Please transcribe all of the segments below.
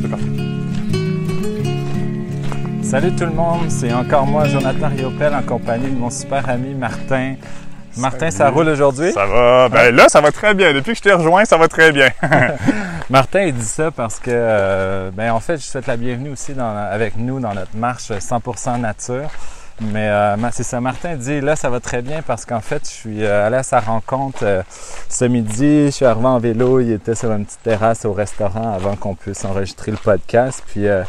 C'est parti. Salut tout le monde, c'est encore moi, Jonathan Riopel, en compagnie de mon super ami Martin. Martin, ça roule aujourd'hui? Ça va. Ben là, ça va très bien. Depuis que je t'ai rejoint, ça va très bien. Martin, il dit ça parce que, euh, ben en fait, je souhaite la bienvenue aussi dans- avec nous dans notre marche 100% nature. Mais euh, c'est ça, Martin dit là, ça va très bien parce qu'en fait, je suis euh, allé à sa rencontre euh, ce midi. Je suis arrivé en vélo, il était sur une petite terrasse au restaurant avant qu'on puisse enregistrer le podcast. Puis, euh,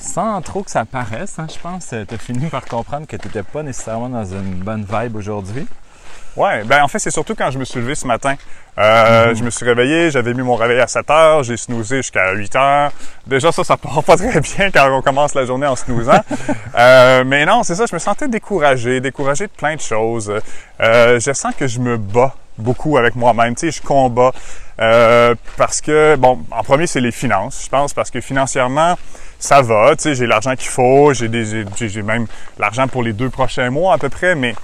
sans trop que ça paraisse, hein, je pense, tu as fini par comprendre que tu n'étais pas nécessairement dans une bonne vibe aujourd'hui. Ouais, ben en fait, c'est surtout quand je me suis levé ce matin. Euh, Je me suis réveillé, j'avais mis mon réveil à 7 heures, j'ai snoozé jusqu'à 8 heures. Déjà, ça, ça part pas très bien quand on commence la journée en snoozant. Euh, mais non, c'est ça, je me sentais découragé, découragé de plein de choses. Euh, je sens que je me bats beaucoup avec moi-même, tu sais, je combats. Euh, parce que, bon, en premier, c'est les finances, je pense, parce que financièrement, ça va, tu sais, j'ai l'argent qu'il faut, j'ai des, j'ai, j'ai même l'argent pour les deux prochains mois à peu près, mais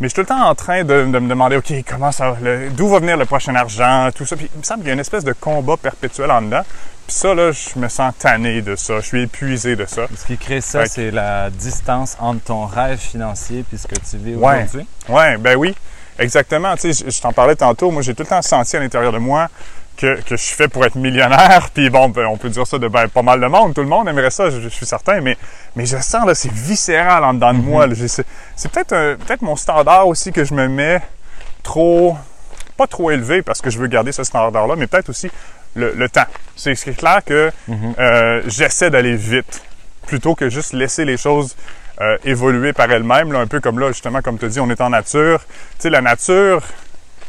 mais je suis tout le temps en train de, de me demander, OK, comment ça d'où va venir le prochain argent, tout ça. Puis il me semble qu'il y a une espèce de combat perpétuel en dedans. Puis ça, là, je me sens tanné de ça. Je suis épuisé de ça. Ce qui crée ça, Ouais. c'est la distance entre ton rêve financier et ce que tu vis Ouais. aujourd'hui. Ouais, ben oui, exactement. Tu sais, je, je t'en parlais tantôt. Moi, j'ai tout le temps senti à l'intérieur de moi que, que je fait pour être millionnaire. Puis bon, ben, on peut dire ça de ben, pas mal de monde. Tout le monde aimerait ça, je, je suis certain. Mais, mais je sens, là, c'est viscéral en dedans de moi. là. J'ai- C'est peut-être peut-être mon standard aussi que je me mets trop, pas trop élevé parce que je veux garder ce standard-là, mais peut-être aussi le, le temps. C'est clair que euh, j'essaie d'aller vite plutôt que juste laisser les choses euh, évoluer par elles-mêmes, là, un peu comme là, justement, comme tu dis, on est en nature. Tu sais, la nature,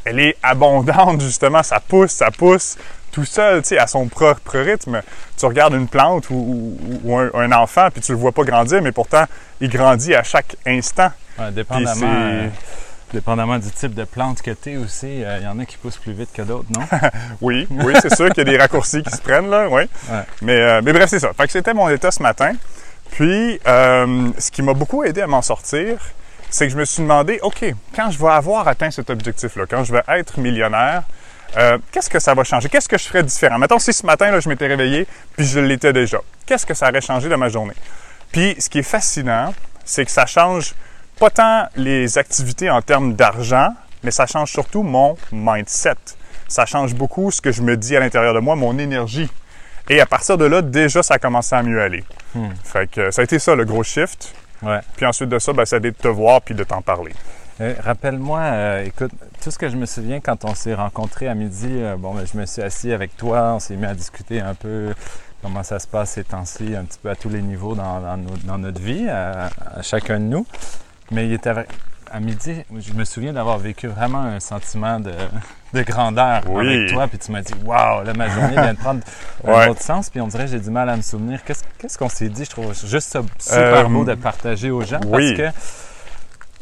elle est abondante, justement, ça pousse, ça pousse, tout seul, tu sais, à son propre rythme. Tu regardes une plante ou, ou- ou un, un enfant, puis tu le vois pas grandir, mais pourtant, il grandit à chaque instant. Ouais, euh, dépendamment du type de plante que tu es aussi, euh, il y en a qui poussent plus vite que d'autres, non? Oui, oui, c'est sûr qu'il y a des raccourcis qui se prennent, là, oui. Ouais. Mais, euh, mais bref, c'est ça. Fait que c'était mon état ce matin. Puis, euh, ce qui m'a beaucoup aidé à m'en sortir, c'est que je me suis demandé, OK, quand je vais avoir atteint cet objectif-là, quand je vais être millionnaire, euh, qu'est-ce que ça va changer? Qu'est-ce que je ferais différent? Mettons, si ce matin, là, je m'étais réveillé, puis je l'étais déjà, qu'est-ce que ça aurait changé dans ma journée? Puis, ce qui est fascinant, c'est que ça change pas tant les activités en termes d'argent, mais ça change surtout mon mindset. Ça change beaucoup ce que je me dis à l'intérieur de moi, mon énergie. Et à partir de là, déjà, ça a commencé à mieux aller. Hmm. Fait que ça a été ça, le gros shift. Ouais. Puis ensuite de ça, ben, été de te voir puis de t'en parler. Euh, Rappelle-moi, euh, écoute, tout ce que je me souviens quand on s'est rencontrés à midi, euh, bon, ben, je me suis assis avec toi, on s'est mis à discuter un peu comment ça se passe ces temps-ci, un petit peu à tous les niveaux dans, dans nos- dans notre vie, à, à chacun de nous. Mais il était à midi, je me souviens d'avoir vécu vraiment un sentiment de, de grandeur Oui. avec toi, puis tu m'as dit, waouh, là, ma journée vient de prendre un Ouais. autre sens, puis on dirait j'ai du mal à me souvenir. Qu'est-ce qu'on s'est dit? Je trouve juste ça super Euh, beau de partager aux gens oui. parce que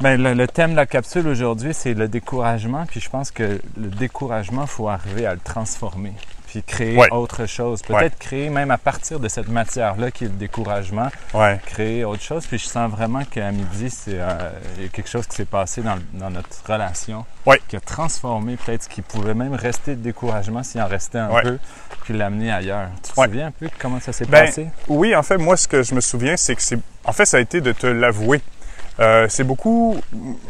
ben, le, le thème de la capsule aujourd'hui, c'est le découragement. Puis je pense que le découragement, il faut arriver à le transformer. Puis créer Ouais. autre chose. Peut-être créer même à partir de cette matière-là qui est le découragement, Ouais. créer autre chose. Puis je sens vraiment qu'à midi, c'est euh, quelque chose qui s'est passé dans, dans notre relation qui a transformé peut-être ce qui pouvait même rester de découragement s'il en restait un peu, puis l'amener ailleurs. Tu te souviens un peu comment ça s'est Ben, passé? Oui, en fait, moi, ce que je me souviens, c'est que c'est. En fait, ça a été de te l'avouer. Euh, c'est beaucoup.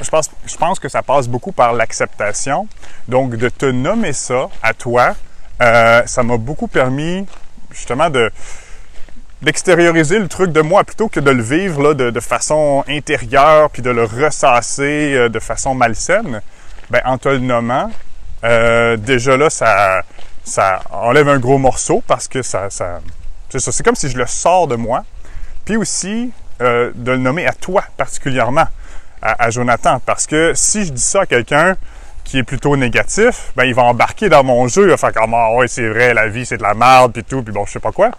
Je pense, je pense que ça passe beaucoup par l'acceptation. Donc, de te nommer ça à toi, euh, ça m'a beaucoup permis, justement, de d'extérioriser le truc de moi plutôt que de le vivre là, de, façon intérieure puis de le ressasser euh, de façon malsaine. Ben, en te le nommant, euh, déjà là, ça, ça enlève un gros morceau parce que ça, ça c'est ça. C'est comme si je le sors de moi. Puis aussi, de le nommer à toi particulièrement, à Jonathan. Parce que si je dis ça à quelqu'un qui est plutôt négatif, ben il va embarquer dans mon jeu. Il va faire comme Ah ouais, c'est vrai, la vie c'est de la merde, puis tout, puis bon, je sais pas quoi.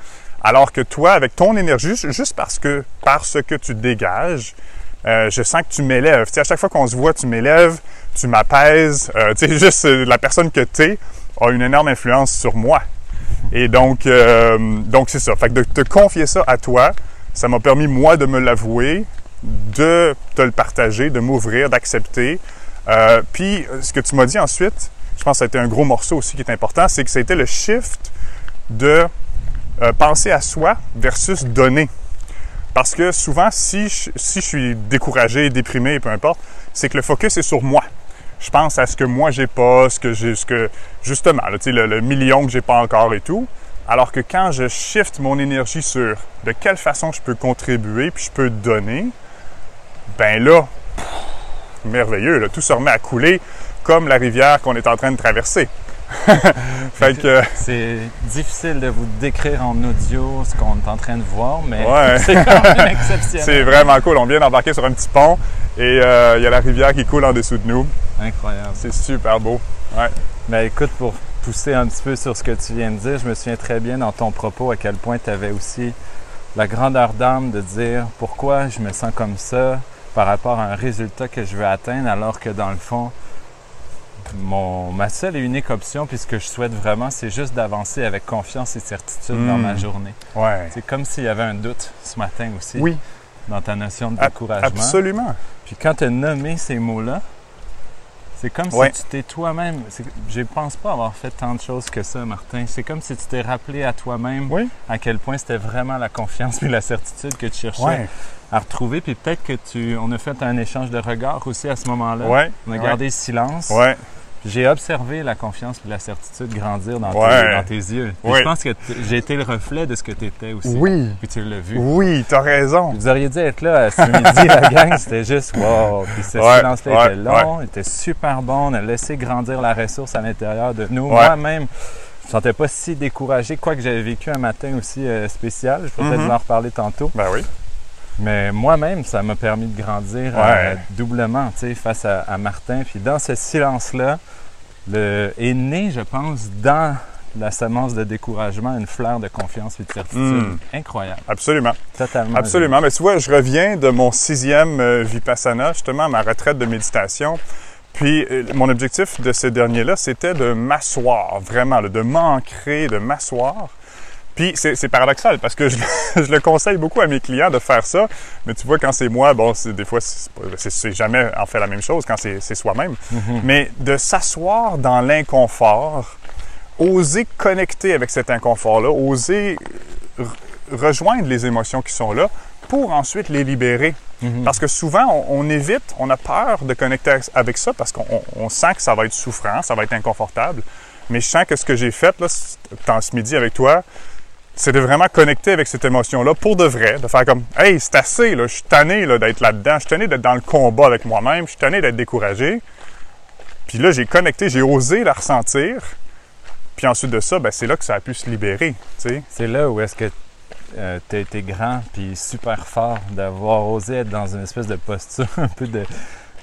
Alors que toi, avec ton énergie, ju- juste parce que, parce que tu dégages, euh, je sens que tu m'élèves. Tu à chaque fois qu'on se voit, tu m'élèves, tu m'apaises. Euh, tu sais, juste euh, la personne que tu es a une énorme influence sur moi. Et donc, euh, donc c'est ça. Fait que de te confier ça à toi, ça m'a permis, moi, de me l'avouer, de te le partager, de m'ouvrir, d'accepter. Euh, puis, ce que tu m'as dit ensuite, je pense que ça a été un gros morceau aussi qui est important, c'est que été le shift de euh, penser à soi versus donner. Parce que souvent, si je, si je suis découragé, déprimé, peu importe, c'est que le focus est sur moi. Je pense à ce que moi j'ai pas, ce que j'ai, ce que justement, là, le, le million que j'ai pas encore et tout. Alors que quand je shift mon énergie sur de quelle façon je peux contribuer puis je peux donner, ben là, merveilleux, là, tout se remet à couler comme la rivière qu'on est en train de traverser. fait que, C'est difficile de vous décrire en audio ce qu'on est en train de voir, mais Ouais. c'est quand même exceptionnel. c'est vraiment cool. On vient d'embarquer sur un petit pont et euh, il y a la rivière qui coule en dessous de nous. Incroyable. C'est super beau. Ouais. Ben écoute, pour pousser un petit peu sur ce que tu viens de dire, je me souviens très bien dans ton propos à quel point tu avais aussi la grandeur d'âme de dire pourquoi je me sens comme ça par rapport à un résultat que je veux atteindre, alors que dans le fond, mon, ma seule et unique option, puis ce que je souhaite vraiment, c'est juste d'avancer avec confiance et certitude dans ma journée. Ouais. C'est comme s'il y avait un doute ce matin aussi Oui, dans ta notion de découragement. absolument. Puis quand tu as nommé ces mots-là, c'est comme Ouais. si tu t'es toi-même. Je pense pas avoir fait tant de choses que ça, Martin. C'est comme si tu t'es rappelé à toi-même Oui. à quel point c'était vraiment la confiance et la certitude que tu cherchais Ouais. à retrouver. Puis peut-être que tu. On a fait un échange de regards aussi à ce moment-là. Ouais. On a gardé le silence. J'ai observé la confiance et la certitude grandir dans, Ouais. tes, dans tes yeux. Ouais. Je pense que j'ai été le reflet de ce que tu étais aussi. Oui. Puis tu l'as vu. Oui, t'as raison. Vous auriez dû être là ce midi, la gang, c'était juste wow. Puis ce Ouais, silence-là ouais, était long, il était super bon, on a laissé grandir la ressource à l'intérieur de nous. Ouais. Moi-même, je me sentais pas si découragé, quoique j'avais vécu un matin aussi euh, spécial, je vais peut-être Mhm. vous en reparler tantôt. Ben oui. Mais moi-même, ça m'a permis de grandir euh, doublement, tu sais, face à, à Martin. Puis dans ce silence-là, le, est né, je pense, dans la semence de découragement, une fleur de confiance et de certitude. Mm. Incroyable. Absolument. Totalement. Absolument. Mais tu vois, je reviens de mon sixième euh, Vipassana, justement, ma retraite de méditation. Puis, euh, mon objectif de ce dernier-là, c'était de m'asseoir, vraiment, là, de m'ancrer, de m'asseoir. Puis, c'est paradoxal parce que je, je le conseille beaucoup à mes clients de faire ça. Mais tu vois, quand c'est moi, bon, des fois, c'est jamais en fait la même chose quand c'est soi-même. Mhm. Mais de s'asseoir dans l'inconfort, oser connecter avec cet inconfort-là, oser re- rejoindre les émotions qui sont là pour ensuite les libérer. Mhm. Parce que souvent, on, on évite, on a peur de connecter avec- ça parce qu'on on- on sent que ça va être souffrant, ça va être inconfortable. Mais je sens que ce que j'ai fait là, dans ce midi avec toi, c'est de vraiment connecter avec cette émotion-là pour de vrai, de faire comme Hey, c'est assez, là, je suis tanné là, d'être là-dedans, je suis tanné d'être dans le combat avec moi-même, je suis tanné d'être découragé. Puis là, j'ai connecté, j'ai osé la ressentir. Puis ensuite de ça, ben, c'est là que ça a pu se libérer. C'est là où est-ce que tu as été grand puis super fort d'avoir osé être dans une espèce de posture un peu de,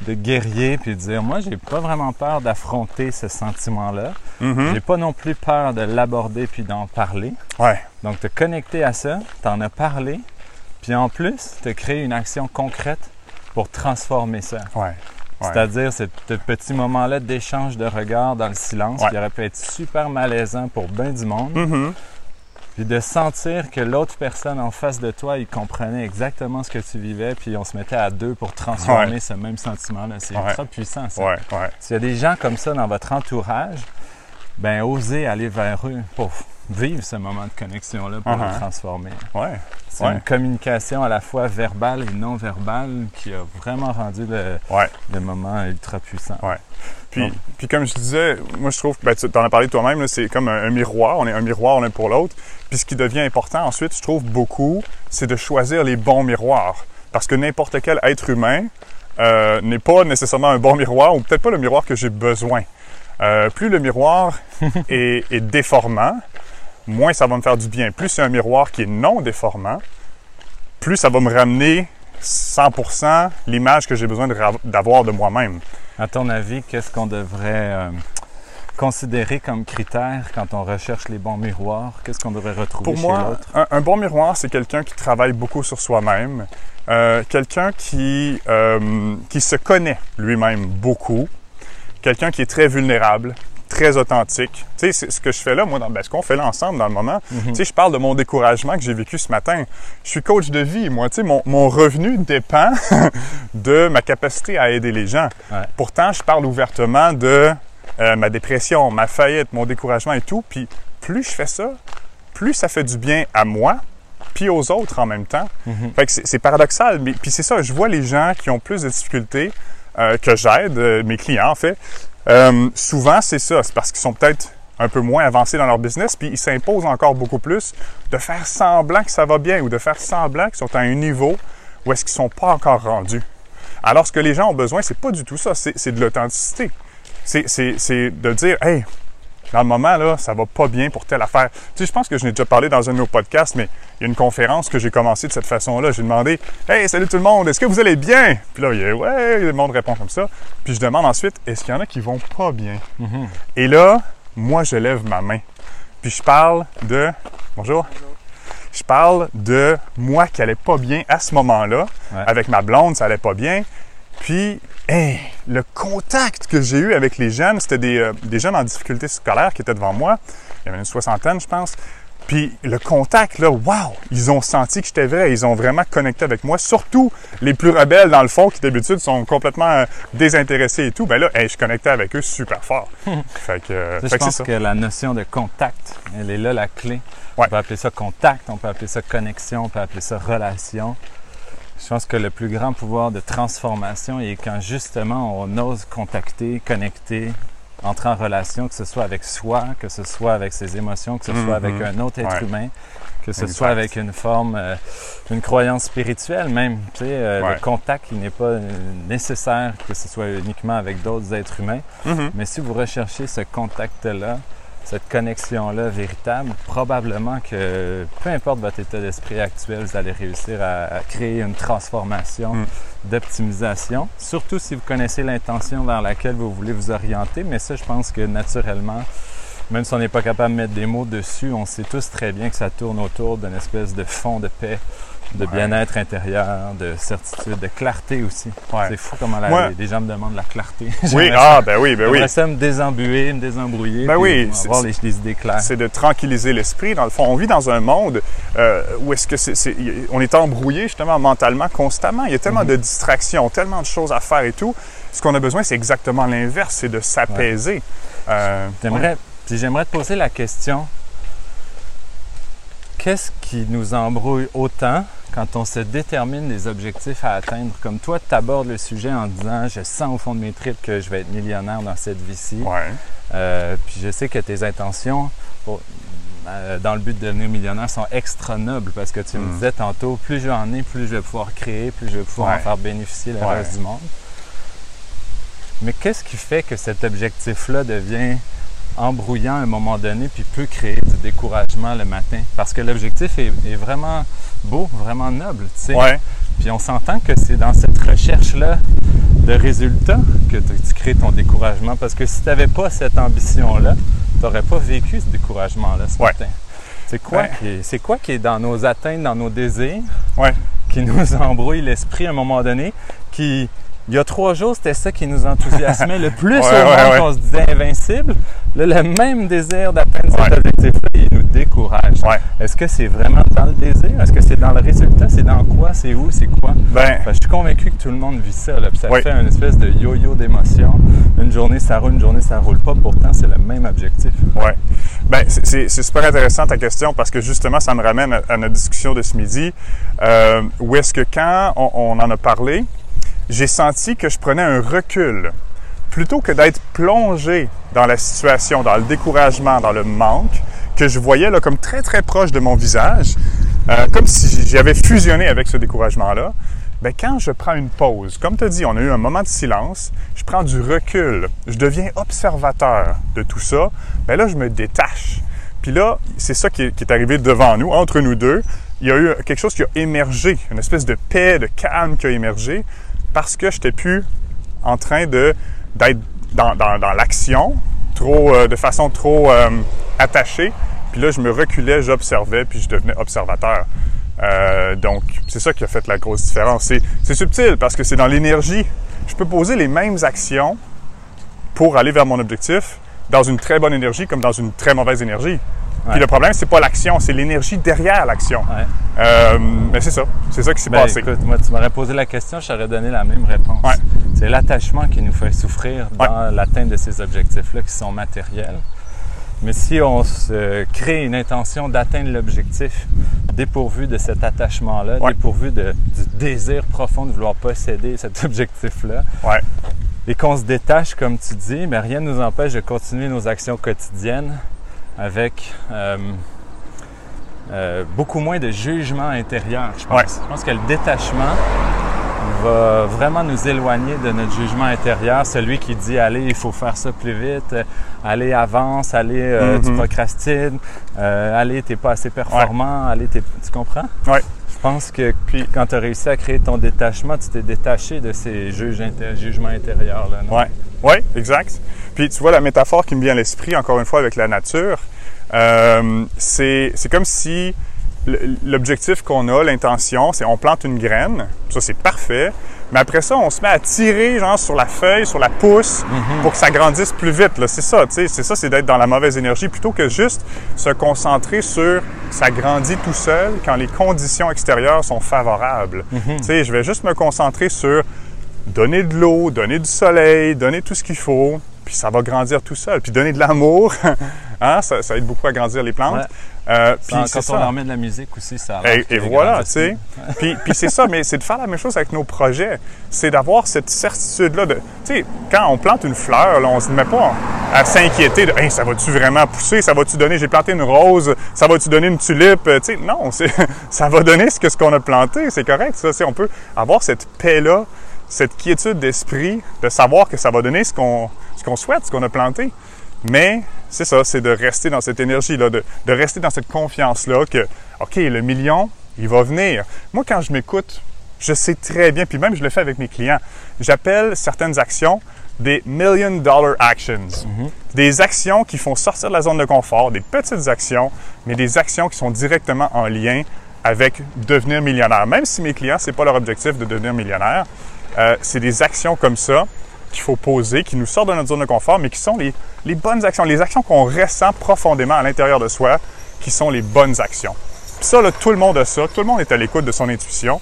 de guerrier puis de dire moi j'ai pas vraiment peur d'affronter ce sentiment-là. Mhm. J'ai pas non plus peur de l'aborder puis d'en parler. Ouais, Donc te connecter à ça, t'en as parlé, puis en plus te créer une action concrète pour transformer ça. ouais. Ouais. C'est-à-dire ce petit moment-là d'échange de regards dans le silence Ouais. qui aurait pu être super malaisant pour bien du monde. Mhm. Puis de sentir que l'autre personne en face de toi, il comprenait exactement ce que tu vivais, puis on se mettait à deux pour transformer Ouais. ce même sentiment-là. C'est Ouais. ultra puissant, ça. Ouais, ouais. S'il y a des gens comme ça dans votre entourage, ben osez aller vers eux pour vivre ce moment de connexion-là pour Uh-huh. le transformer. Ouais. C'est Ouais. une communication à la fois verbale et non verbale qui a vraiment rendu le, Ouais. le moment ultra puissant. Ouais. Puis, Donc- puis comme je disais, moi je trouve, ben, tu en as parlé toi-même, c'est comme un, un miroir, on est un miroir l'un pour l'autre. Puis ce qui devient important ensuite, je trouve beaucoup, c'est de choisir les bons miroirs. Parce que n'importe quel être humain euh, n'est pas nécessairement un bon miroir, ou peut-être pas le miroir que j'ai besoin. Euh, plus le miroir est, est déformant, moins ça va me faire du bien. Plus c'est un miroir qui est non déformant, plus ça va me ramener 100% l'image que j'ai besoin d'avoir de moi-même. À ton avis, qu'est-ce qu'on devrait euh, considérer comme critère quand on recherche les bons miroirs? Qu'est-ce qu'on devrait retrouver Pour chez moi, l'autre? un, un bon miroir, c'est quelqu'un qui travaille beaucoup sur soi-même, euh, quelqu'un qui, euh, qui se connaît lui-même beaucoup, quelqu'un qui est très vulnérable, très authentique. Tu sais, c'est ce que je fais là, moi, dans, ben, ce qu'on fait là ensemble dans le moment. Mhm. Tu sais, je parle de mon découragement que j'ai vécu ce matin. Je suis coach de vie, moi. Tu sais, mon, mon revenu dépend de ma capacité à aider les gens. Ouais. Pourtant, je parle ouvertement de euh, ma dépression, ma faillite, mon découragement et tout. Puis plus je fais ça, plus ça fait du bien à moi, puis aux autres en même temps. Fait que c'est c'est paradoxal, mais puis c'est ça, je vois les gens qui ont plus de difficultés euh, que j'aide, euh, mes clients en fait. Euh, souvent, c'est ça, c'est parce qu'ils sont peut-être un peu moins avancés dans leur business, puis ils s'imposent encore beaucoup plus de faire semblant que ça va bien ou de faire semblant qu'ils sont à un niveau où est-ce qu'ils sont pas encore rendus. Alors, ce que les gens ont besoin, c'est pas du tout ça, c'est de l'authenticité. C'est de dire, hey, dans le moment, là, ça va pas bien pour telle affaire. Tu sais, je pense que je n'ai déjà parlé dans un de nos podcasts, mais il y a une conférence que j'ai commencé de cette façon-là. J'ai demandé Hey, salut tout le monde, est-ce que vous allez bien? Puis là, il y a Ouais, le monde répond comme ça. Puis je demande ensuite Est-ce qu'il y en a qui vont pas bien? Et là, moi, je lève ma main. Puis je parle de. Bonjour. Je parle de moi qui allait pas bien à ce moment-là. Ouais. Avec ma blonde, ça allait pas bien. Puis, hey, le contact que j'ai eu avec les jeunes, c'était des, euh, des jeunes en difficulté scolaire qui étaient devant moi. Il y avait une soixantaine, je pense. Puis le contact, là, wow! Ils ont senti que j'étais vrai. Ils ont vraiment connecté avec moi. Surtout les plus rebelles, dans le fond, qui d'habitude sont complètement euh, désintéressés et tout. Ben là, hey, je connectais avec eux super fort. fait que, euh, fait je que c'est pense ça. que la notion de contact, elle est là la clé. Ouais. On peut appeler ça contact, on peut appeler ça connexion, on peut appeler ça relation. Je pense que le plus grand pouvoir de transformation est quand justement on ose contacter, connecter, entrer en relation, que ce soit avec soi, que ce soit avec ses émotions, que ce soit avec Mhm. un autre être Ouais. humain, que ce Exact. soit avec une forme, euh, une croyance spirituelle même. Tu sais, euh, Ouais. Le contact, il n'est pas euh, nécessaire que ce soit uniquement avec d'autres êtres humains. Mhm. Mais si vous recherchez ce contact-là, cette connexion-là véritable, probablement que peu importe votre état d'esprit actuel, vous allez réussir à, à créer une transformation Mm. d'optimisation. Surtout si vous connaissez l'intention vers laquelle vous voulez vous orienter. Mais ça, je pense que naturellement, même si on n'est pas capable de mettre des mots dessus, on sait tous très bien que ça tourne autour d'une espèce de fond de paix, de Ouais. bien-être intérieur, de certitude, de clarté aussi. Ouais. C'est fou comment la- Moi- les, les gens me demandent la clarté. Oui, ah, ben oui, ben oui. Ça me désembuer, me désembrouiller, Ben oui, c'est- avoir les, les idées claires. c'est de tranquilliser l'esprit. Dans le fond, on vit dans un monde euh, où est-ce que c'est, on est embrouillé justement mentalement constamment. Il y a tellement de distractions, tellement de choses à faire et tout. Ce qu'on a besoin, c'est exactement l'inverse, c'est de s'apaiser. Euh, J'aimerais, j'aimerais te poser la question qu'est-ce qui nous embrouille autant quand on se détermine des objectifs à atteindre? Comme toi, tu abordes le sujet en disant Je sens au fond de mes tripes que je vais être millionnaire dans cette vie-ci. ouais. Euh, puis je sais que tes intentions pour- euh, dans le but de devenir millionnaire sont extra nobles parce que tu me Mm. disais tantôt, plus j'en ai, plus je vais pouvoir créer, plus je vais pouvoir en faire bénéficier le Ouais. reste du monde. Mais qu'est-ce qui fait que cet objectif-là devient embrouillant à un moment donné puis peut créer du découragement le matin? Parce que l'objectif est, est vraiment beau, vraiment noble, tu sais. Ouais. Puis on s'entend que c'est dans cette recherche-là de résultats que tu crées ton découragement. Parce que si tu n'avais pas cette ambition-là, tu n'aurais pas vécu ce découragement-là ce Ouais. matin. C'est quoi, Ouais. qui est, c'est quoi qui est dans nos atteintes, dans nos désirs, qui nous embrouille l'esprit à un moment donné, qui, il y a trois jours, c'était ça qui nous enthousiasmait le plus Ouais, au ouais, monde, ouais. qu'on se disait invincible. Là, le même désir d'atteindre cet objectif-là, il nous décourage. Est-ce que c'est vraiment dans le désir? Est-ce que c'est dans le résultat? C'est dans quoi? C'est où? C'est quoi? Ben, je suis convaincu que tout le monde vit ça. Là, puis ça Oui. fait une espèce de yo-yo d'émotions. Une journée, ça roule, une journée, ça roule pas. Pourtant, c'est le même objectif. Ouais. Ben, c'est- super intéressant ta question parce que justement, ça me ramène à, à notre discussion de ce midi. Euh, où est-ce que quand on, on en a parlé, j'ai senti que je prenais un recul. Plutôt que d'être plongé dans la situation, dans le découragement, dans le manque, que je voyais là comme très très proche de mon visage, euh, comme si j'avais fusionné avec ce découragement-là, ben quand je prends une pause, comme tu as dit, on a eu un moment de silence, je prends du recul, je deviens observateur de tout ça, ben là je me détache. Puis là, c'est ça qui est arrivé devant nous, entre nous deux. Il y a eu quelque chose qui a émergé, une espèce de paix, de calme qui a émergé, parce que je n'étais plus en train d'être dans, l'action, euh, de façon trop euh, attachée. Puis là, je me reculais, j'observais, puis je devenais observateur. Euh, donc, c'est ça qui a fait la grosse différence. C'est subtil parce que c'est dans l'énergie. Je peux poser les mêmes actions pour aller vers mon objectif dans une très bonne énergie comme dans une très mauvaise énergie. Ouais. Puis le problème, c'est pas l'action, c'est l'énergie derrière l'action. Ouais. Euh, mais c'est ça, c'est ça qui s'est Ben, passé. écoute, moi, tu m'aurais posé la question, je t'aurais donné la même réponse. Ouais. C'est l'attachement qui nous fait souffrir dans l'atteinte de ces objectifs-là qui sont matériels. Mais si on se crée une intention d'atteindre l'objectif, dépourvu de cet attachement-là, dépourvu de, du désir profond de vouloir posséder cet objectif-là, et qu'on se détache, comme tu dis, mais rien ne nous empêche de continuer nos actions quotidiennes avec euh, euh, beaucoup moins de jugement intérieur, je pense. Ouais. Je pense que le détachement va vraiment nous éloigner de notre jugement intérieur, celui qui dit allez, il faut faire ça plus vite, euh, allez, avance, allez, euh, tu Mhm. procrastines, euh, allez, t'es pas assez performant, allez, t'es... tu comprends? Ouais. Je pense que puis, quand tu as réussi à créer ton détachement, tu t'es détaché de ces juges jugements intérieurs-là. non? Ouais. Oui, exact. Puis tu vois, la métaphore qui me vient à l'esprit, encore une fois, avec la nature, euh, c'est comme si l'objectif qu'on a, l'intention, c'est on plante une graine, ça c'est parfait, mais après ça, on se met à tirer genre sur la feuille, sur la pousse, pour que ça grandisse plus vite. C'est ça, tu sais, c'est ça, c'est d'être dans la mauvaise énergie, plutôt que juste se concentrer sur ça grandit tout seul quand les conditions extérieures sont favorables. Tu sais, je vais juste me concentrer sur donner de l'eau, donner du soleil, donner tout ce qu'il faut, puis ça va grandir tout seul. Puis donner de l'amour, hein, ça, ça aide beaucoup à grandir les plantes. Ouais. Euh, Puis quand on ça. leur met de la musique aussi, ça Et, et voilà, tu sais. puis puis c'est ça, mais c'est de faire la même chose avec nos projets. C'est d'avoir cette certitude-là de. Tu sais, quand on plante une fleur, là, on se met pas à s'inquiéter de Hey, ça va-tu vraiment pousser? Ça va-tu donner? J'ai planté une rose, ça va-tu donner une tulipe? Euh, Tu sais, non, ça va donner ce que ce qu'on a planté. C'est correct, ça. On peut avoir cette paix-là, cette quiétude d'esprit, de savoir que ça va donner ce qu'on, ce souhaite, ce qu'on a planté. Mais c'est ça, c'est de rester dans cette énergie-là, de, de rester dans cette confiance-là que, OK, le million, il va venir. Moi, quand je m'écoute, je sais très bien, puis même je le fais avec mes clients, j'appelle certaines actions des million dollar actions. Des actions qui font sortir de la zone de confort, des petites actions, mais des actions qui sont directement en lien avec devenir millionnaire. Même si mes clients, c'est pas leur objectif de devenir millionnaire, euh, c'est des actions comme ça qu'il faut poser, qui nous sortent de notre zone de confort, mais qui sont les, bonnes actions, les actions qu'on ressent profondément à l'intérieur de soi, qui sont les bonnes actions. Puis ça, là, tout le monde a ça, tout le monde est à l'écoute de son intuition.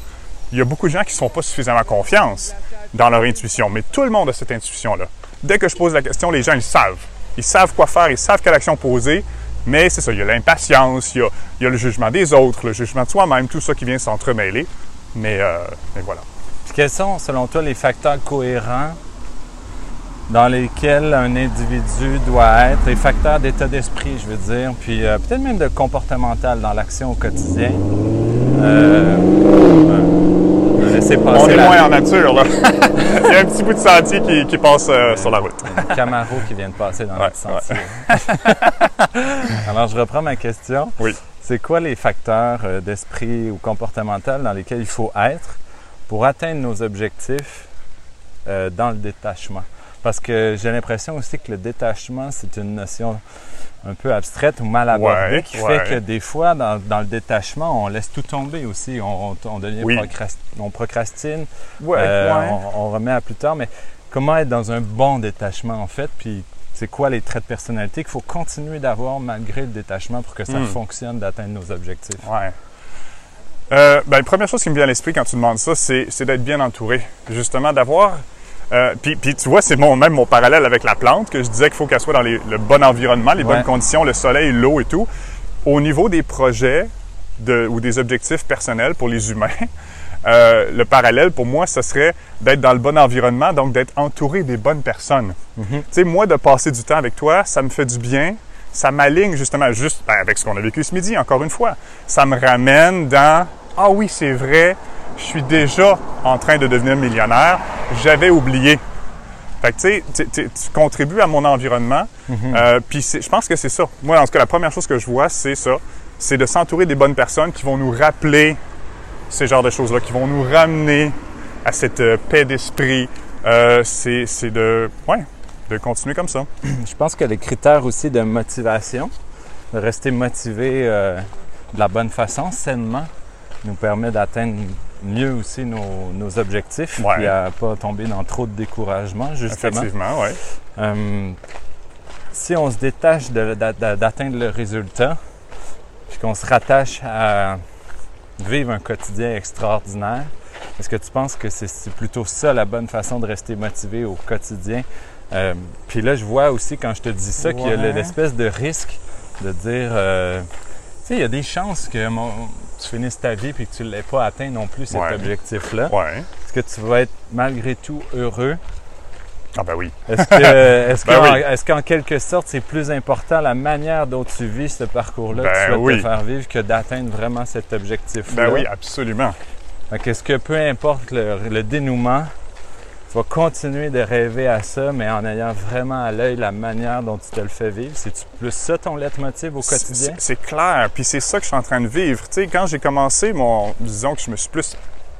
Il y a beaucoup de gens qui ne sont pas suffisamment confiance dans leur intuition, mais tout le monde a cette intuition-là. Dès que je pose la question, les gens, ils savent. Ils savent quoi faire, ils savent quelle action poser, mais c'est ça, il y a l'impatience, il y a, le jugement des autres, le jugement de soi-même, tout ça qui vient s'entremêler. Mais, euh, mais voilà. Quels sont, selon toi, les facteurs cohérents dans lesquels un individu doit être, les facteurs d'état d'esprit, je veux dire, puis euh, peut-être même de comportemental dans l'action au quotidien. Euh, euh, laisser passer On est la- moins en nature, là. il y a un petit bout de sentier qui, qui passe euh, sur la route. Camaro qui vient de passer dans Ouais, notre sentier. Alors, je reprends ma question. Oui. C'est quoi les facteurs euh, d'esprit ou comportemental dans lesquels il faut être? Pour atteindre nos objectifs euh, dans le détachement? Parce que j'ai l'impression aussi que le détachement, c'est une notion un peu abstraite ou mal abordée Ouais, qui ouais. fait que des fois, dans, dans le détachement, on laisse tout tomber aussi. On, on- on devient Oui. procrast- on procrastine, Ouais, euh, ouais. on, on remet à plus tard, mais comment être dans un bon détachement en fait, puis c'est quoi les traits de personnalité qu'il faut continuer d'avoir malgré le détachement pour que ça Hmm. fonctionne d'atteindre nos objectifs? Euh, ben, la première chose qui me vient à l'esprit quand tu demandes ça, c'est, d'être bien entouré. Justement, d'avoir. euh, puis, puis tu vois, c'est mon, même mon parallèle avec la plante, que je disais qu'il faut qu'elle soit dans les- le bon environnement, les Ouais. bonnes conditions, le soleil, l'eau et tout. Au niveau des projets de, ou des objectifs personnels pour les humains, euh, le parallèle pour moi, ce serait d'être dans le bon environnement, donc d'être entouré des bonnes personnes. Tu sais, moi, de passer du temps avec toi, ça me fait du bien. Ça m'aligne justement, juste ben, avec ce qu'on a vécu ce midi, encore une fois. Ça me ramène dans Ah oui, c'est vrai, je suis déjà en train de devenir millionnaire. J'avais oublié. Fait que tu sais, tu- contribues à mon environnement. Euh, Puis je pense que c'est ça. Moi, en tout cas, la première chose que je vois, c'est ça. C'est de s'entourer des bonnes personnes qui vont nous rappeler ces genres de choses-là, qui vont nous ramener à cette euh, paix d'esprit. Euh, c'est c'est de, ouais, de continuer comme ça. Je pense que les critères aussi de motivation, de rester motivé de la bonne façon, sainement, nous permet d'atteindre mieux aussi nos, nos objectifs, Ouais. puis à pas tomber dans trop de découragement, justement. Effectivement, ouais. Euh, si on se détache d'atteindre le résultat, puis qu'on se rattache à vivre un quotidien extraordinaire, est-ce que tu penses que c'est plutôt ça la bonne façon de rester motivé au quotidien, Euh, puis là, je vois aussi quand je te dis ça qu'il y a Ouais. l'espèce de risque de dire, euh, tu sais, il y a des chances que mon- tu finisses ta vie puis que tu ne l'aies pas atteint non plus cet Ouais. objectif-là. Ouais. Est-ce que tu vas être malgré tout heureux? Ah ben oui. Est-ce que, est-ce Ben qu'en, oui. est-ce qu'en quelque sorte, c'est plus important la manière dont tu vis ce parcours-là que Ben tu oui. te faire vivre que d'atteindre vraiment cet objectif-là? Ben oui, absolument. Fait qu'est-ce que peu importe le, le dénouement, tu vas continuer de rêver à ça, mais en ayant vraiment à l'œil la manière dont tu te le fais vivre. C'est-tu plus ça ton leitmotiv au quotidien? C'est c'est clair, puis c'est ça que je suis en train de vivre. Tu sais, quand j'ai commencé mon, disons que je me suis plus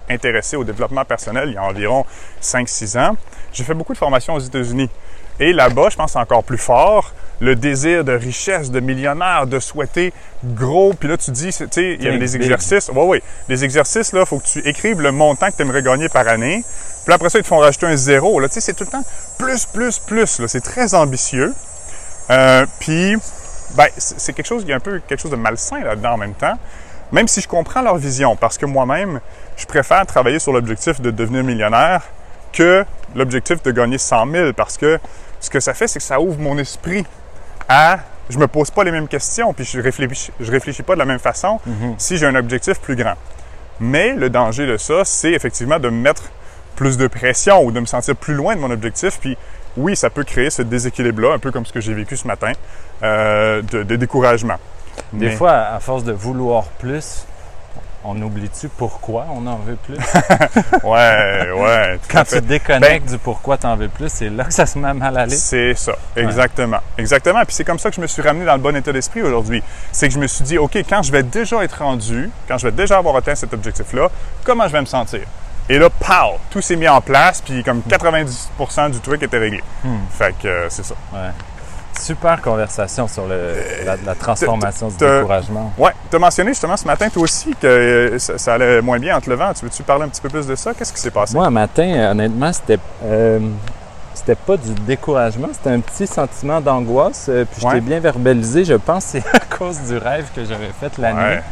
intéressé au développement personnel il y a environ 5-6 ans, j'ai fait beaucoup de formations aux États-Unis. Et là-bas, je pense c'est encore plus fort, le désir de richesse, de millionnaire, de souhaiter gros. Puis là, tu dis, c'est- tu sais, il y Think des exercices. Oui, oui. Les exercices, là, il faut que tu écrives le montant que tu aimerais gagner par année. Puis après ça, ils te font rajouter un zéro. Là, tu sais, c'est tout le temps plus, plus, plus. Là. C'est très ambitieux. Euh, puis, ben, c'est quelque chose, il y a un peu quelque chose de malsain là-dedans en même temps. Même si je comprends leur vision, parce que moi-même, je préfère travailler sur l'objectif de devenir millionnaire que l'objectif de gagner 100 000, parce que ce que ça fait, c'est que ça ouvre mon esprit à... Je me pose pas les mêmes questions, puis je réfléchis, je réfléchis pas de la même façon si j'ai un objectif plus grand. Mais le danger de ça, c'est effectivement de me mettre plus de pression ou de me sentir plus loin de mon objectif. Puis oui, ça peut créer ce déséquilibre-là, un peu comme ce que j'ai vécu ce matin, euh, de, de découragement. Des Mais- fois, à force de vouloir plus, on oublie-tu pourquoi on en veut plus? Ouais, ouais. Quand tu déconnectes du pourquoi tu en veux plus, c'est là que ça se met à mal aller. C'est ça, exactement. Exactement. Puis c'est comme ça que je me suis ramené dans le bon état d'esprit aujourd'hui. C'est que je me suis dit, OK, quand je vais déjà être rendu, quand je vais déjà avoir atteint cet objectif-là, comment je vais me sentir? Et là, pow! Tout s'est mis en place, puis comme 90% du truc était réglé. Fait que euh, c'est ça. Ouais. Super conversation sur le- la, la transformation du découragement. Ouais, tu as mentionné justement ce matin, toi aussi, que euh, ça, ça allait moins bien en te levant. Tu veux-tu parler un petit peu plus de ça? Qu'est-ce qui s'est passé? Moi, un matin, euh, honnêtement, c'était euh, c'était pas du découragement, c'était un petit sentiment d'angoisse. euh, puis je Ouais. t'ai bien verbalisé, je pense que c'est à cause du rêve que j'avais fait la nuit.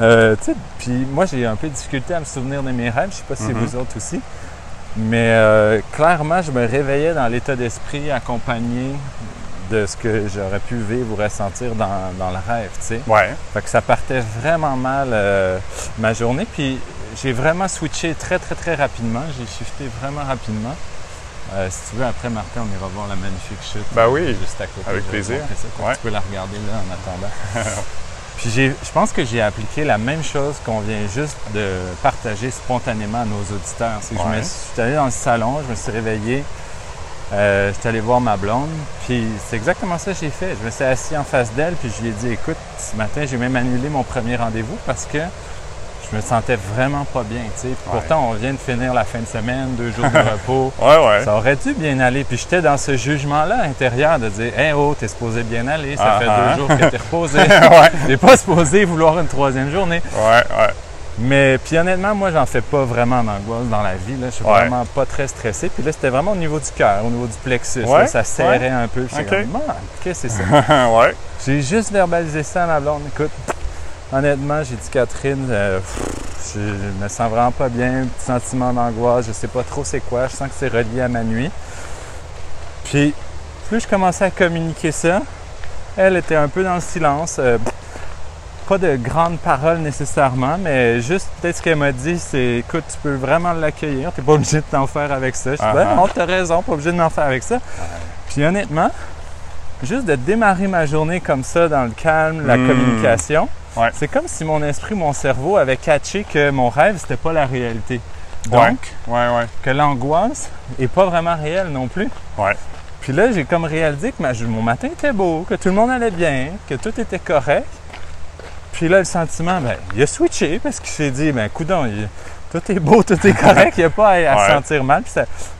Euh, puis moi, j'ai un peu de difficulté à me souvenir de mes rêves. Je sais pas si Mhm. vous autres aussi. Mais euh, clairement, je me réveillais dans l'état d'esprit accompagné de ce que j'aurais pu vivre ou ressentir dans, dans le rêve, tu sais. Ouais. Fait que ça partait vraiment mal euh, ma journée. Puis j'ai vraiment switché très, très, très rapidement. J'ai shifté vraiment rapidement. Euh, si tu veux, après, Martin, on ira voir la magnifique chute. Ben oui, Juste à côté. avec plaisir. ça. Ouais. Tu peux la regarder là en attendant. Puis j'ai- je pense que j'ai appliqué la même chose qu'on vient juste de partager spontanément à nos auditeurs. C'est que je me suis allé dans le salon, je me suis réveillé, euh, j'étais allé voir ma blonde, puis c'est exactement ça que j'ai fait. Je me suis assis en face d'elle, puis je lui ai dit, écoute, ce matin, j'ai même annulé mon premier rendez-vous parce que je me sentais vraiment pas bien. tu sais. Puis Pourtant, on vient de finir la fin de semaine, deux jours de repos. Ouais, ouais. Ça aurait dû bien aller. Puis j'étais dans ce jugement-là intérieur de dire Hey oh, t'es supposé bien aller, ça Ah, fait ah. deux jours que t'es reposé. ouais, T'es pas supposé vouloir une troisième journée. ouais, ouais. Mais puis honnêtement, moi, j'en fais pas vraiment d'angoisse dans la vie. Là. Je suis vraiment pas très stressé. Puis là, c'était vraiment au niveau du cœur, au niveau du plexus. Là, ça serrait un peu. Puis j'étais Ok. comme, Ah, qu'est-ce que c'est ça? ouais. J'ai juste verbalisé ça à ma blonde. Écoute, honnêtement, j'ai dit Catherine, euh, pff, je, me sens vraiment pas bien, petit sentiment d'angoisse, je sais pas trop c'est quoi, je sens que c'est relié à ma nuit. Puis, plus je commençais à communiquer ça, elle était un peu dans le silence. euh, pas de grandes paroles nécessairement, mais juste peut-être ce qu'elle m'a dit, c'est écoute, tu peux vraiment l'accueillir, t'es pas obligé de t'en faire avec ça. Je dis, ben ah. non, t'as raison, pas obligé de m'en faire avec ça. Puis honnêtement, juste de démarrer ma journée comme ça, dans le calme, la Mm. communication, Ouais. c'est comme si mon esprit, mon cerveau avait catché que mon rêve, c'était pas la réalité. Donc, Ouais. Ouais, ouais. que l'angoisse est pas vraiment réelle non plus. Puis là, j'ai comme réalisé que ma- mon matin était beau, que tout le monde allait bien, que tout était correct. Puis là, le sentiment, ben, il a switché parce qu'il s'est dit, ben, coudon, il- tout est beau, tout est correct, il n'y a pas à, Ouais. sentir mal. Puis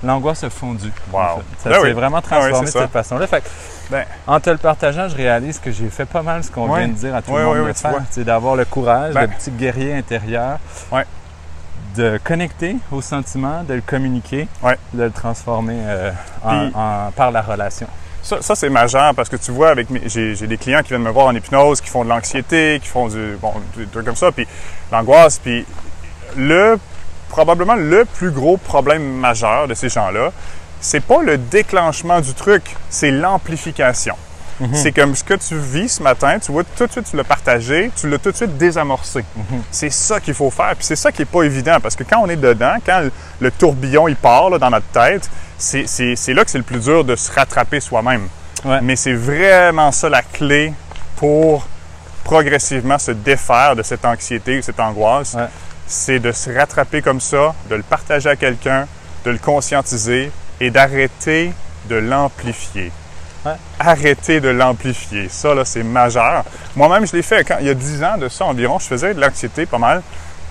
l'angoisse a fondu. Wow. en fait. Ça Ben s'est oui. vraiment Ah oui, transformé de ça. cette façon-là. Fait que, Ben. en te le partageant, je réalise que j'ai fait pas mal ce qu'on vient de dire à tout le monde de faire. C'est d'avoir le courage, Ben. le petit guerrier intérieur. De connecter au sentiment, de le communiquer, de le transformer euh, en- Puis- en- par la relation. Ça, ça, c'est majeur parce que tu vois, avec j'ai des clients qui viennent me voir en hypnose, qui font de l'anxiété, qui font du, bon, des trucs comme ça, puis l'angoisse, puis le probablement le plus gros problème majeur de ces gens-là, c'est pas le déclenchement du truc, c'est l'amplification. Mhm. C'est comme ce que tu vis ce matin, tu vois, tout de suite, tu l'as partagé, tu l'as tout de suite désamorcé. Mhm. C'est ça qu'il faut faire. Puis c'est ça qui n'est pas évident, parce que quand on est dedans, quand le, tourbillon, il part là, dans notre tête, c'est là que c'est le plus dur de se rattraper soi-même. Ouais. Mais c'est vraiment ça la clé pour progressivement se défaire de cette anxiété, cette angoisse. Ouais. C'est de se rattraper comme ça, de le partager à quelqu'un, de le conscientiser et d'arrêter de l'amplifier. Ouais. Arrêter de l'amplifier. Ça, là, c'est majeur. Moi-même, je l'ai fait quand, il y a 10 ans de ça environ. Je faisais de l'anxiété pas mal.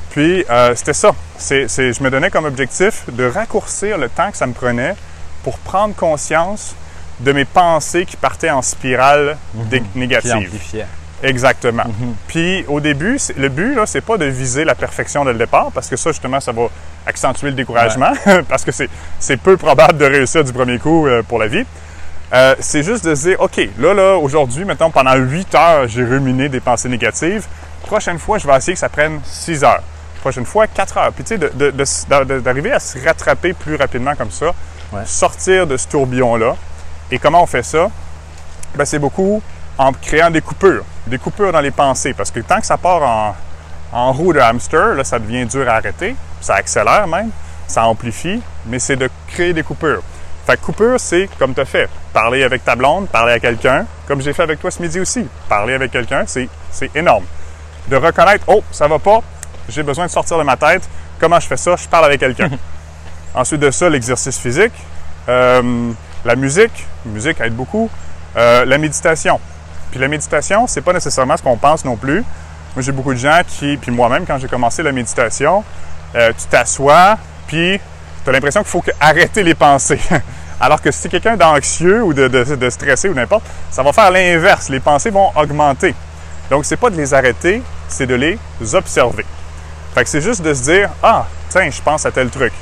Puis, euh, c'était ça. C'est, c'est- je me donnais comme objectif de raccourcir le temps que ça me prenait pour prendre conscience de mes pensées qui partaient en spirale dé- Puis négative. Exactement. Puis au début, le but, là, c'est pas de viser la perfection dès le départ, parce que ça, justement, ça va accentuer le découragement, parce que c'est, peu probable de réussir du premier coup euh, pour la vie. Euh, c'est juste de se dire, OK, là, là, aujourd'hui, mettons, pendant 8 heures, j'ai ruminé des pensées négatives. Prochaine fois, je vais essayer que ça prenne 6 heures. Prochaine fois, 4 heures. Puis, tu sais, de- de- de- de- d'arriver à se rattraper plus rapidement comme ça, Ouais. sortir de ce tourbillon-là. Et comment on fait ça? Ben, c'est beaucoup en créant des coupures, des coupures dans les pensées. Parce que tant que ça part en, en roue de hamster, là, ça devient dur à arrêter. Ça accélère même, ça amplifie, mais c'est de créer des coupures. Fait que coupure, c'est comme tu as fait. Parler avec ta blonde, parler à quelqu'un, comme j'ai fait avec toi ce midi aussi. Parler avec quelqu'un, c'est, énorme. De reconnaître, oh, ça va pas, j'ai besoin de sortir de ma tête. Comment je fais ça? Je parle avec quelqu'un. Ensuite de ça, l'exercice physique, euh, la musique, la musique aide beaucoup, Euh, la méditation. Puis la méditation, c'est pas nécessairement ce qu'on pense non plus. Moi, j'ai beaucoup de gens qui, puis moi-même, quand j'ai commencé la méditation, euh, tu t'assois, puis tu as l'impression qu'il faut arrêter les pensées. Alors que si tu es quelqu'un d'anxieux ou de, de- de stressé ou n'importe, ça va faire l'inverse. Les pensées vont augmenter. Donc, c'est pas de les arrêter, c'est de les observer. Fait que c'est juste de se dire Ah, tiens, je pense à tel truc.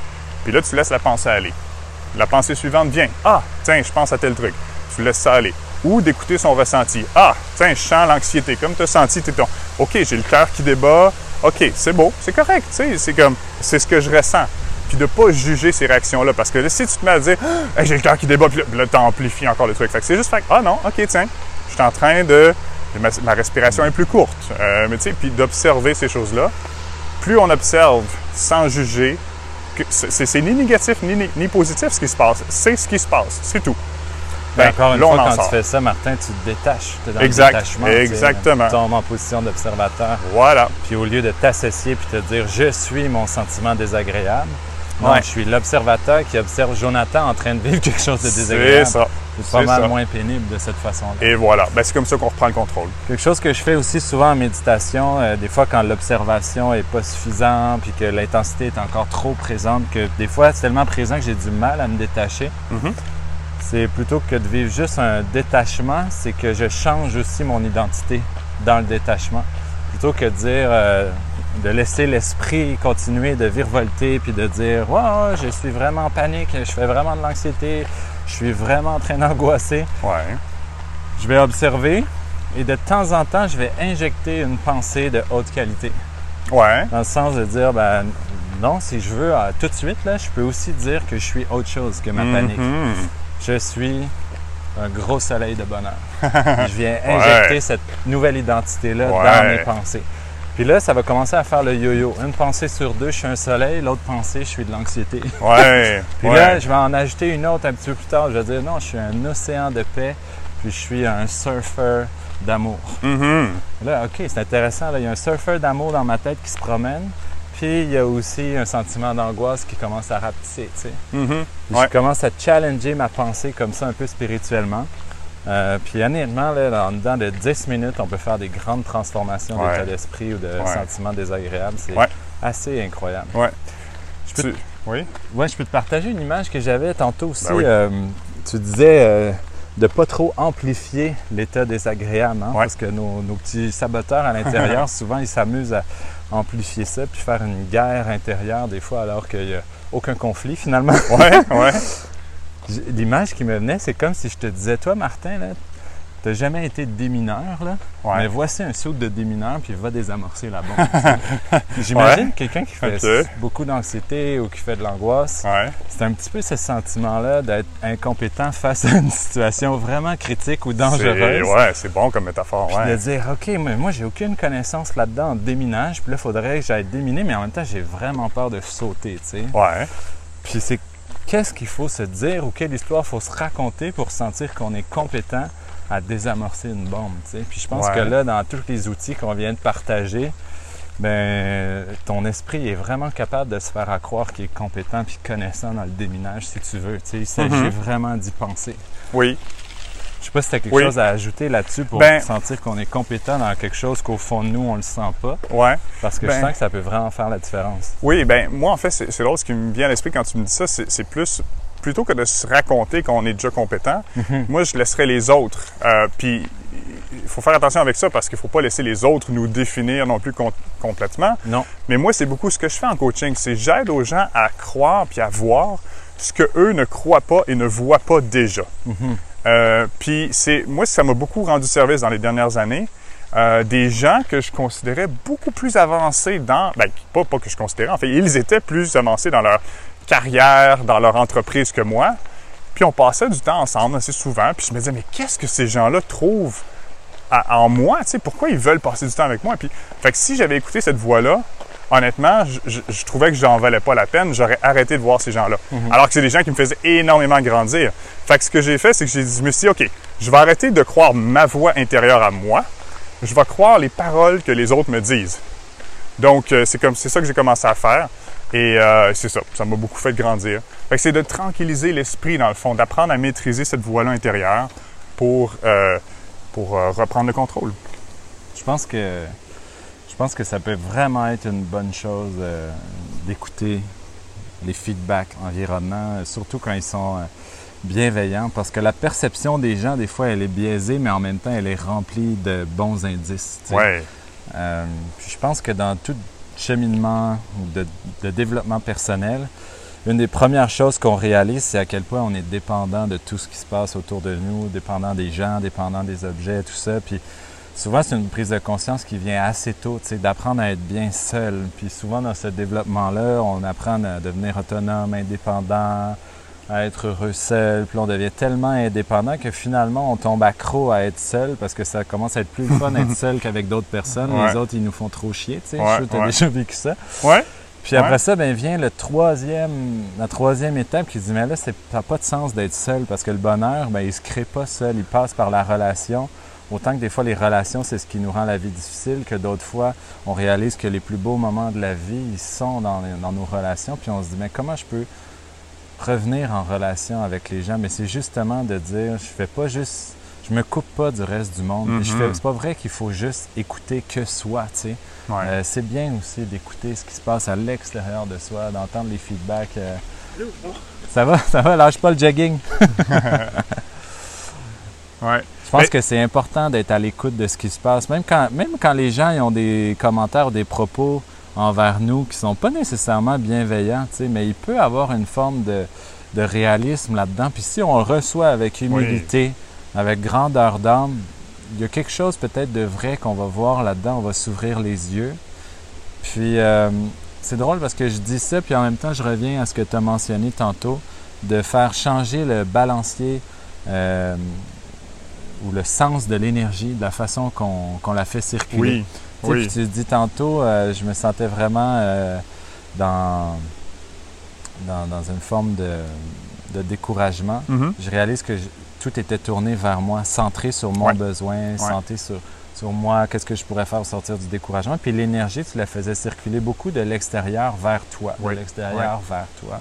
Puis là, tu laisses la pensée aller. La pensée suivante vient Ah, tiens, je pense à tel truc. Tu laisses ça aller. Ou d'écouter son ressenti. Ah, tiens, je sens l'anxiété. Comme tu as senti, tu ton. OK, j'ai le cœur qui débat. OK, c'est beau, c'est correct. C'est comme, c'est ce que je ressens. Puis de ne pas juger ces réactions-là. Parce que là, si tu te mets à dire Ah, j'ai le cœur qui débat, puis là, tu amplifies encore le truc. C'est juste fait Ah non, OK, tiens, je suis en train de. Ma, respiration est plus courte. Euh, mais tu sais, puis d'observer ces choses-là plus on observe sans juger, c'est ni négatif ni- ni positif ce qui se passe. C'est ce qui se passe, c'est tout. Ben, Encore une là, fois, quand sort. tu fais ça, Martin, tu te détaches. Tu es dans Exact. le détachement. Exactement. Tu tombes en position d'observateur. Voilà. Puis au lieu de t'associer puis te dire je suis mon sentiment désagréable, non, Ouais. je suis l'observateur qui observe Jonathan en train de vivre quelque chose de C'est désagréable. ça. C'est pas c'est mal ça. moins pénible de cette façon-là. Et voilà. Ben, c'est comme ça qu'on reprend le contrôle. Quelque chose que je fais aussi souvent en méditation, euh, des fois quand l'observation est pas suffisante puis que l'intensité est encore trop présente, que des fois c'est tellement présent que j'ai du mal à me détacher. Mhm. C'est plutôt que de vivre juste un détachement, c'est que je change aussi mon identité dans le détachement. Plutôt que de dire, euh, de laisser l'esprit continuer de virevolter puis de dire, ouais, je suis vraiment en panique, je fais vraiment de l'anxiété, je suis vraiment en train d'angoisser. Ouais. Je vais observer et de temps en temps, je vais injecter une pensée de haute qualité. Ouais. Dans le sens de dire, ben non, si je veux, euh, tout de suite, là, je peux aussi dire que je suis autre chose que ma panique. Mhm. Je suis un gros soleil de bonheur. je viens injecter cette nouvelle identité-là dans mes pensées. Puis là, ça va commencer à faire le yo-yo. Une pensée sur deux, je suis un soleil. L'autre pensée, je suis de l'anxiété. Ouais. Puis ouais. là, je vais en ajouter une autre un petit peu plus tard. Je vais dire, non, je suis un océan de paix. Puis je suis un surfeur d'amour. Mhm. Là, OK, c'est intéressant. Là, il y a un surfeur d'amour dans ma tête qui se promène. Puis il y a aussi un sentiment d'angoisse qui commence à rapetisser. tu sais. Mhm. Ouais. Je commence à challenger ma pensée comme ça, un peu spirituellement. Euh, puis honnêtement, là, en dedans de 10 minutes, on peut faire des grandes transformations Ouais. d'état d'esprit ou de Ouais. sentiments désagréables. C'est assez incroyable. Ouais. Je peux, Tu- Oui? ouais, je peux te partager une image que j'avais tantôt aussi. Ben oui. euh, tu disais euh, de pas trop amplifier l'état désagréable, hein, parce que nos, nos petits saboteurs à l'intérieur, souvent, ils s'amusent à amplifier ça, puis faire une guerre intérieure des fois, alors qu'il n'y a aucun conflit finalement. Ouais. Ouais. J- L'image qui me venait, c'est comme si je te disais, toi, Martin, là, t'as jamais été démineur, là, Ouais. mais voici un saut de démineur, puis va désamorcer la bombe. J'imagine Ouais. quelqu'un qui fait beaucoup d'anxiété ou qui fait de l'angoisse, Ouais. c'est un petit peu ce sentiment-là d'être incompétent face à une situation vraiment critique ou dangereuse. ouais, c'est bon comme métaphore. Puis de dire, OK, mais moi, j'ai aucune connaissance là-dedans en déminage, puis là, il faudrait que j'aille déminer, mais en même temps, j'ai vraiment peur de sauter, tu sais. Ouais. Puis c'est qu'est-ce qu'il faut se dire ou quelle histoire faut se raconter pour sentir qu'on est compétent à désamorcer une bombe, tu sais. Puis je pense Ouais. que là, dans tous les outils qu'on vient de partager, ben ton esprit est vraiment capable de se faire à croire qu'il est compétent puis connaissant dans le déminage, si tu veux. Tu sais, il s'agit Mhm. vraiment d'y penser. Oui. Je sais pas si tu as quelque Oui. chose à ajouter là-dessus pour Ben- sentir qu'on est compétent dans quelque chose qu'au fond de nous, on le sent pas. Ouais. Parce que je Ben- sens que ça peut vraiment faire la différence. Oui, ben moi, en fait, c'est drôle. Ce qui me vient à l'esprit quand tu me dis ça, c'est plus plutôt que de se raconter qu'on est déjà compétent, Mhm. moi, je laisserais les autres. Euh, puis, il faut faire attention avec ça parce qu'il ne faut pas laisser les autres nous définir non plus com- complètement. Non. Mais moi, c'est beaucoup ce que je fais en coaching. C'est j'aide aux gens à croire puis à voir ce que eux ne croient pas et ne voient pas déjà. Mhm. Euh, puis c'est moi, ça m'a beaucoup rendu service dans les dernières années. Euh, des gens que je considérais beaucoup plus avancés dans, ben, pas, pas que je considérais, en fait, ils étaient plus avancés dans leur carrière, dans leur entreprise que moi. Puis on passait du temps ensemble assez souvent. Puis je me disais, mais qu'est-ce que ces gens-là trouvent à- en moi? Tu sais, pourquoi ils veulent passer du temps avec moi? Puis, fait que si j'avais écouté cette voix-là, honnêtement, je, je- je trouvais que j'en valais pas la peine. J'aurais arrêté de voir ces gens-là. Alors que c'est des gens qui me faisaient énormément grandir. Fait que ce que j'ai fait, c'est que j'ai dit, je me suis dit, OK, je vais arrêter de croire ma voix intérieure à moi. Je vais croire les paroles que les autres me disent. Donc, euh, c'est comme c'est ça que j'ai commencé à faire. Et euh, c'est ça, ça m'a beaucoup fait grandir. Fait c'est de tranquilliser l'esprit, dans le fond, d'apprendre à maîtriser cette voix-là intérieure pour, euh, pour euh, reprendre le contrôle. Je pense que je pense que ça peut vraiment être une bonne chose d'écouter les feedbacks environnement, euh, surtout quand ils sont bienveillants, parce que la perception des gens, des fois, elle est biaisée, mais en même temps, elle est remplie de bons indices. tu sais. Ouais, puis je pense que dans tout cheminement de, de développement personnel, une des premières choses qu'on réalise, c'est à quel point on est dépendant de tout ce qui se passe autour de nous, dépendant des gens, dépendant des objets, tout ça. Puis souvent, c'est une prise de conscience qui vient assez tôt, d'apprendre à être bien seul. Puis souvent, dans ce développement-là, on apprend à devenir autonome, indépendant, à être heureux seul. Puis on devient tellement indépendant que finalement, on tombe accro à être seul parce que ça commence à être plus le fun d'être seul qu'avec d'autres personnes. Ouais. Les autres, ils nous font trop chier, tu sais. Ouais, Je sais, t'as ouais. déjà vécu ça. ouais, Puis après ça, ben vient le troisième, la troisième étape qui dit mais là, ça n'a pas de sens d'être seul parce que le bonheur, ben il se crée pas seul, il passe par la relation. Autant que des fois les relations, c'est ce qui nous rend la vie difficile, que d'autres fois, on réalise que les plus beaux moments de la vie, ils sont dans, dans nos relations. Puis on se dit mais comment je peux revenir en relation avec les gens Mais c'est justement de dire je fais pas juste, je me coupe pas du reste du monde. Je fais, c'est pas vrai qu'il faut juste écouter que soi, tu sais. ouais. Euh, c'est bien aussi d'écouter ce qui se passe à l'extérieur de soi, d'entendre les feedbacks. euh. Ça va, ça va, lâche pas le jogging. ouais. Je pense Mais- que c'est important d'être à l'écoute de ce qui se passe, même quand, même quand les gens ils ont des commentaires ou des propos envers nous qui sont pas nécessairement bienveillants, mais il peut avoir une forme de, de réalisme là-dedans. Puis si on le reçoit avec humilité, avec grandeur d'âme, il y a quelque chose peut-être de vrai qu'on va voir là-dedans, on va s'ouvrir les yeux. Puis euh, c'est drôle parce que je dis ça, puis en même temps je reviens à ce que tu as mentionné tantôt, de faire changer le balancier euh, ou le sens de l'énergie, de la façon qu'on la fait circuler. Oui, oui. puis tu dis tantôt, euh, je me sentais vraiment euh, dans, dans, dans une forme de, de découragement. Mhm. Je réalise que je- tout était tourné vers moi, centré sur mon Ouais. besoin, centré sur, sur moi, qu'est-ce que je pourrais faire pour sortir du découragement. Puis l'énergie, tu la faisais circuler beaucoup de l'extérieur vers toi, Oui. de l'extérieur vers toi.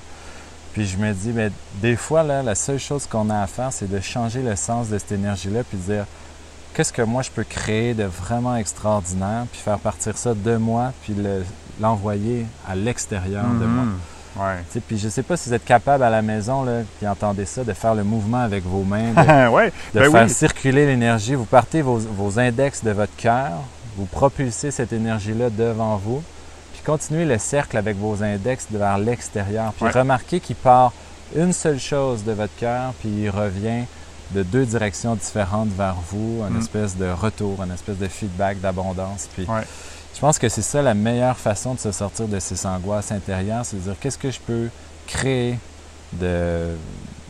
Puis je me dis, mais des fois, là, la seule chose qu'on a à faire, c'est de changer le sens de cette énergie-là, puis de dire, qu'est-ce que moi je peux créer de vraiment extraordinaire, puis faire partir ça de moi, puis le- l'envoyer à l'extérieur de moi. Mhm. Ouais. Tu sais, Puis je sais pas si vous êtes capable à la maison, là, qui entendez ça, de faire le mouvement avec vos mains, de, ouais. de Ben faire oui. circuler l'énergie. Vous partez vos, vos index de votre cœur, vous propulsez cette énergie-là devant vous, puis continuez le cercle avec vos index vers l'extérieur. Puis Ouais. remarquez qu'il part une seule chose de votre cœur, puis il revient de deux directions différentes vers vous, une Mm. espèce de retour, une espèce de feedback d'abondance. Puis Ouais. je pense que c'est ça la meilleure façon de se sortir de ces angoisses intérieures, c'est de dire qu'est-ce que je peux créer de,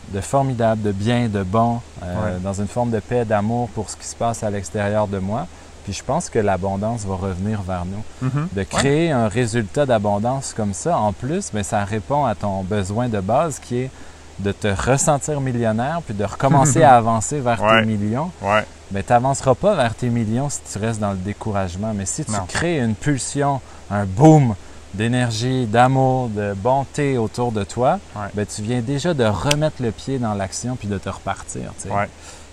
de formidable, de bien, de bon, euh, Ouais. dans une forme de paix, d'amour pour ce qui se passe à l'extérieur de moi. Puis je pense que l'abondance va revenir vers nous. Mhm. De créer un résultat d'abondance comme ça, en plus, bien, ça répond à ton besoin de base qui est de te ressentir millionnaire puis de recommencer à avancer vers Ouais. tes millions. Ouais. Mais tu n'avanceras pas vers tes millions si tu restes dans le découragement. Mais si tu Non. crées une pulsion, un boom d'énergie, d'amour, de bonté autour de toi, Ouais. ben, tu viens déjà de remettre le pied dans l'action puis de te repartir.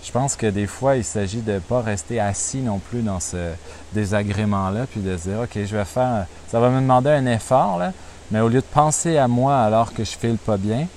Je pense que des fois, il s'agit de ne pas rester assis non plus dans ce désagrément-là, puis de se dire, OK, je vais faire, ça va me demander un effort, là, mais au lieu de penser à moi alors que je file pas bien,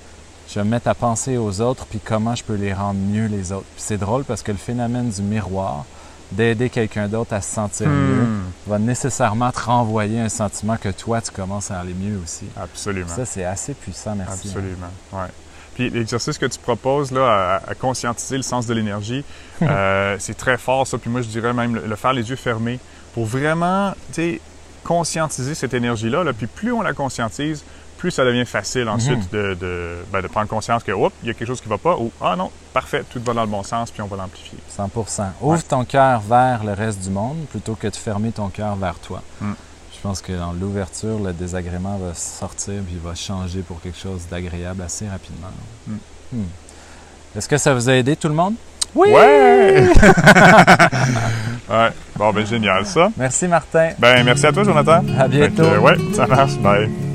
je vais me mettre à penser aux autres, puis comment je peux les rendre mieux les autres. Puis c'est drôle parce que le phénomène du miroir, d'aider quelqu'un d'autre à se sentir mieux, Hmm. va nécessairement te renvoyer un sentiment que toi, tu commences à aller mieux aussi. Absolument. Ça, c'est assez puissant, merci. Absolument. Ouais. Puis l'exercice que tu proposes là, à, à conscientiser le sens de l'énergie, euh, c'est très fort ça. Puis moi, je dirais même le, le faire les yeux fermés pour vraiment, tu sais, conscientiser cette énergie-là. Là. Puis plus on la conscientise, plus ça devient facile ensuite de, de, ben, de prendre conscience que, oups, il y a quelque chose qui ne va pas, ou ah non, parfait, tout va dans le bon sens, puis on va l'amplifier. 100% Ouvre ton cœur vers le reste du monde plutôt que de fermer ton cœur vers toi. Mm. Je pense que dans l'ouverture, le désagrément va sortir puis va changer pour quelque chose d'agréable assez rapidement. Mm. Hmm. Est-ce que ça vous a aidé tout le monde? Oui! Ouais! ouais. Bon, ben génial ça. Merci Martin. Ben merci à toi, Jonathan. À bientôt. Fait que, ouais, ça marche. Bye.